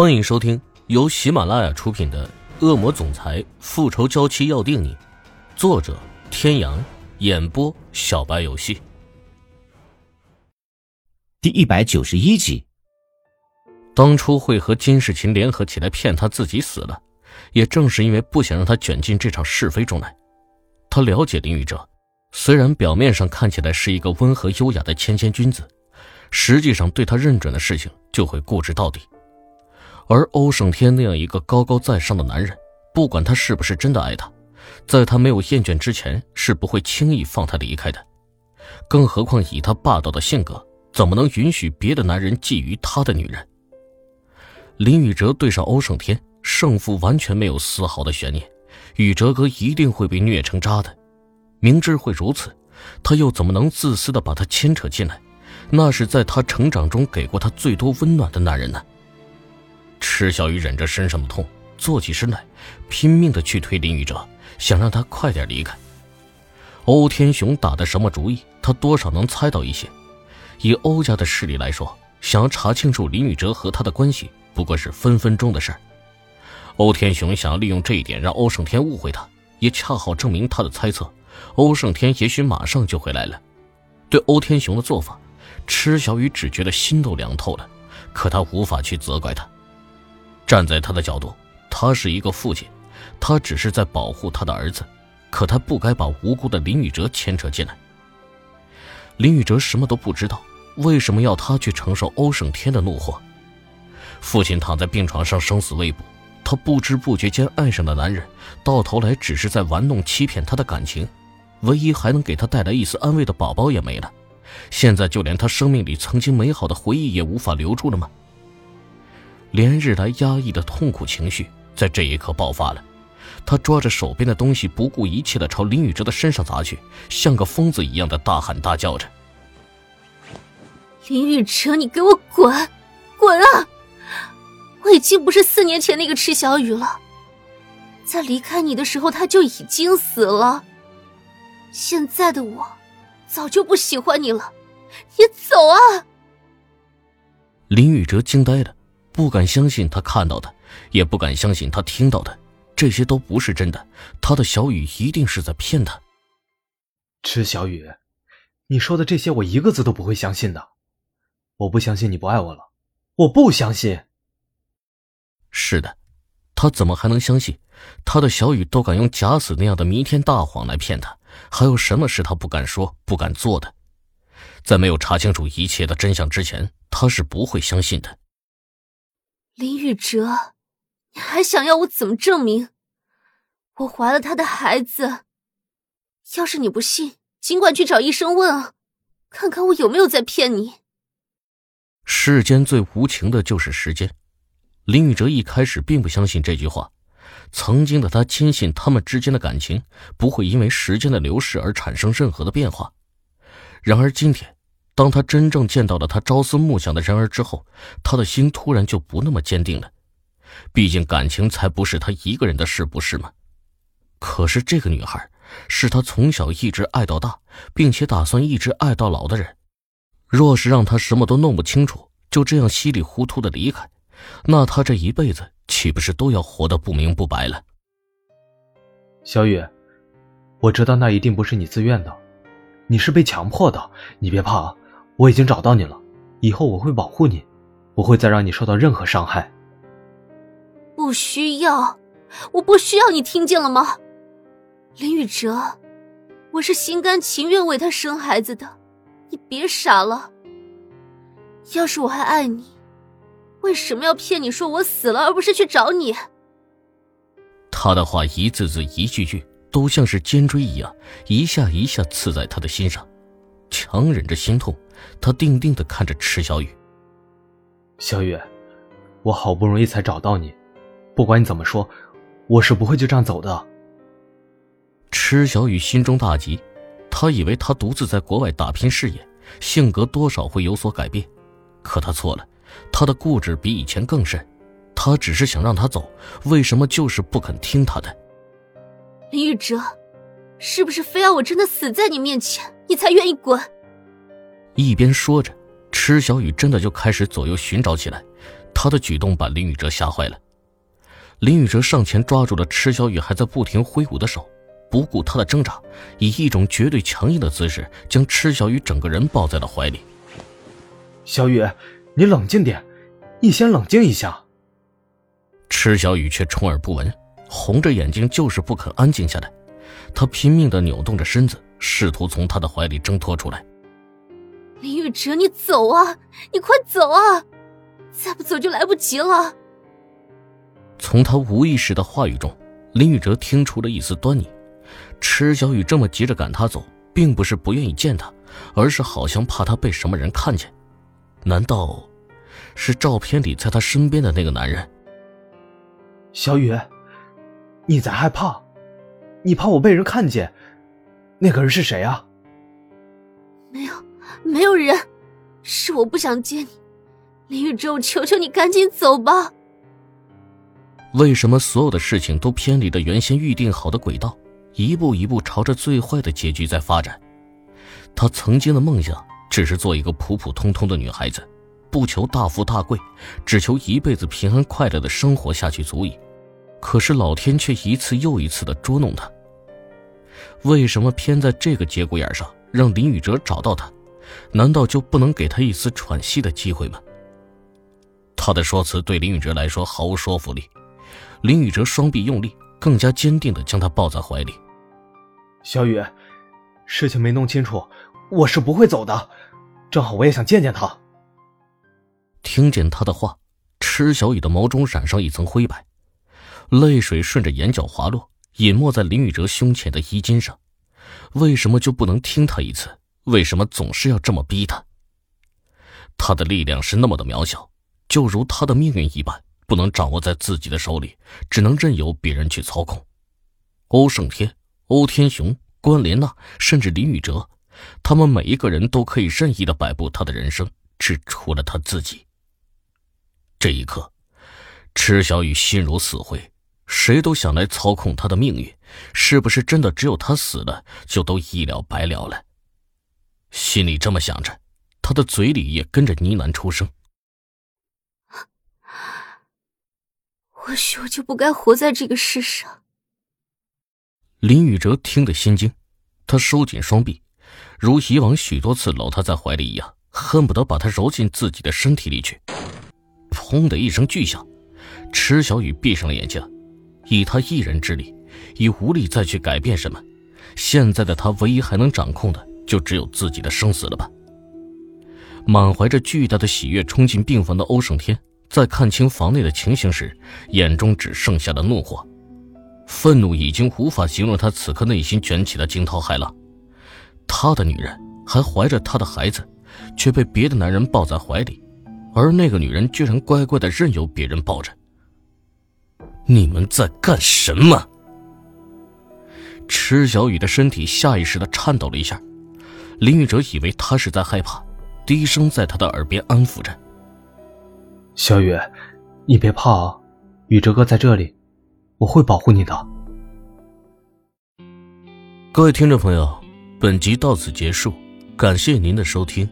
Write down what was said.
欢迎收听由喜马拉雅出品的《恶魔总裁复仇娇妻要定你》，作者：天阳，演播：小白游戏。第一百九十一集。当初会和金世琴联合起来骗他自己死了，也正是因为不想让他卷进这场是非中来。他了解林宇哲，虽然表面上看起来是一个温和优雅的谦谦君子，实际上对他认准的事情就会固执到底。而欧胜天那样一个高高在上的男人，不管他是不是真的爱她，在他没有厌倦之前，是不会轻易放她离开的。更何况以他霸道的性格，怎么能允许别的男人觊觎他的女人？林宇哲对上欧胜天，胜负完全没有丝毫的悬念，宇哲哥一定会被虐成渣的。明知会如此，他又怎么能自私的把他牵扯进来？那是在他成长中给过他最多温暖的男人呢。池小雨忍着身上的痛，坐起身来，拼命的去推林宇哲，想让他快点离开。欧天雄打的什么主意？他多少能猜到一些。以欧家的势力来说，想要查清楚林宇哲和他的关系，不过是分分钟的事儿。欧天雄想要利用这一点让欧胜天误会他，也恰好证明他的猜测。欧胜天也许马上就会来了。对欧天雄的做法，池小雨只觉得心都凉透了，可他无法去责怪他。站在他的角度，他是一个父亲，他只是在保护他的儿子，可他不该把无辜的林宇哲牵扯进来。林宇哲什么都不知道，为什么要他去承受欧胜天的怒火？父亲躺在病床上生死未卜，他不知不觉间爱上的男人，到头来只是在玩弄欺骗他的感情，唯一还能给他带来一丝安慰的宝宝也没了，现在就连他生命里曾经美好的回忆也无法留住了吗？连日来压抑的痛苦情绪在这一刻爆发了，他抓着手边的东西，不顾一切的朝林宇哲的身上砸去，像个疯子一样的大喊大叫着：“林宇哲，你给我滚，滚啊！我已经不是四年前那个池小雨了，在离开你的时候他就已经死了。现在的我，早就不喜欢你了，你走啊！”林宇哲惊呆了。不敢相信他看到的，也不敢相信他听到的，这些都不是真的。他的小雨一定是在骗他。池小雨，你说的这些我一个字都不会相信的。我不相信你不爱我了，我不相信。是的，他怎么还能相信？他的小雨都敢用假死那样的弥天大谎来骗他，还有什么是他不敢说、不敢做的？在没有查清楚一切的真相之前，他是不会相信的。林宇哲，你还想要我怎么证明？我怀了他的孩子。要是你不信，尽管去找医生问啊，看看我有没有在骗你。世间最无情的就是时间。林宇哲一开始并不相信这句话，曾经的他坚信他们之间的感情不会因为时间的流逝而产生任何的变化。然而今天。当他真正见到了他朝思暮想的人儿之后，他的心突然就不那么坚定了。毕竟感情才不是他一个人的事，不是吗？可是这个女孩，是他从小一直爱到大，并且打算一直爱到老的人。若是让他什么都弄不清楚，就这样稀里糊涂的离开，那他这一辈子岂不是都要活得不明不白了？小雨，我知道那一定不是你自愿的，你是被强迫的，你别怕啊。我已经找到你了，以后我会保护你，不会再让你受到任何伤害。不需要，我不需要你听见了吗？林宇哲，我是心甘情愿为他生孩子的，你别傻了。要是我还爱你，为什么要骗你说我死了，而不是去找你？他的话一字字一句句都像是尖锥一样，一下一下刺在他的心上。强忍着心痛，他定定的看着池小雨。小雨，我好不容易才找到你，不管你怎么说，我是不会就这样走的。池小雨心中大急，他以为他独自在国外打拼事业，性格多少会有所改变，可他错了，他的固执比以前更甚。他只是想让他走，为什么就是不肯听他的？林宇哲。是不是非要我真的死在你面前，你才愿意滚？一边说着，池小雨真的就开始左右寻找起来。他的举动把林宇哲吓坏了。林宇哲上前抓住了池小雨还在不停挥舞的手，不顾他的挣扎，以一种绝对强硬的姿势将池小雨整个人抱在了怀里。小雨，你冷静点，你先冷静一下。池小雨却充耳不闻，红着眼睛就是不肯安静下来。他拼命的扭动着身子，试图从他的怀里挣脱出来。林宇哲，你走啊！你快走啊！再不走就来不及了。从他无意识的话语中，林宇哲听出了一丝端倪。池小雨这么急着赶他走，并不是不愿意见他，而是好像怕他被什么人看见。难道是照片里在他身边的那个男人？小雨，你在害怕？你怕我被人看见？那个人是谁啊？没有，没有人，是我不想见你。林宇哲，我求求你赶紧走吧。为什么所有的事情都偏离了原先预定好的轨道，一步一步朝着最坏的结局在发展？他曾经的梦想只是做一个普普通通的女孩子，不求大富大贵，只求一辈子平安快乐的生活下去足矣。可是老天却一次又一次的捉弄他。为什么偏在这个节骨眼上让林宇哲找到他？难道就不能给他一丝喘息的机会吗？他的说辞对林宇哲来说毫无说服力。林宇哲双臂用力，更加坚定的将他抱在怀里。小雨，事情没弄清楚，我是不会走的。正好我也想见见他。听见他的话，池小雨的眸中染上一层灰白，泪水顺着眼角滑落，隐没在林宇哲胸前的衣襟上。为什么就不能听他一次？为什么总是要这么逼他？他的力量是那么的渺小，就如他的命运一般。不能掌握在自己的手里，只能任由别人去操控。欧胜天、欧天雄、关莲娜，甚至林宇哲，他们每一个人都可以任意的摆布他的人生，只除了他自己。这一刻，池小雨心如死灰，谁都想来操控他的命运，是不是真的只有他死了，就都一了百了了？心里这么想着，他的嘴里也跟着呢喃出声。或许我就不该活在这个世上。林宇哲听得心惊，他收紧双臂，如以往许多次搂他在怀里一样，恨不得把他揉进自己的身体里去。砰的一声巨响，池小雨闭上了眼睛，以他一人之力，已无力再去改变什么。现在的他，唯一还能掌控的，就只有自己的生死了吧。满怀着巨大的喜悦冲进病房的欧胜天。在看清房内的情形时，眼中只剩下了怒火，愤怒已经无法形容他此刻内心卷起的惊涛骇浪。他的女人还怀着他的孩子，却被别的男人抱在怀里，而那个女人居然乖乖的任由别人抱着。你们在干什么？池小雨的身体下意识的颤抖了一下，林宇哲以为他是在害怕，低声在他的耳边安抚着。小雨，你别怕啊，宇哲哥在这里，我会保护你的。各位听众朋友，本集到此结束，感谢您的收听。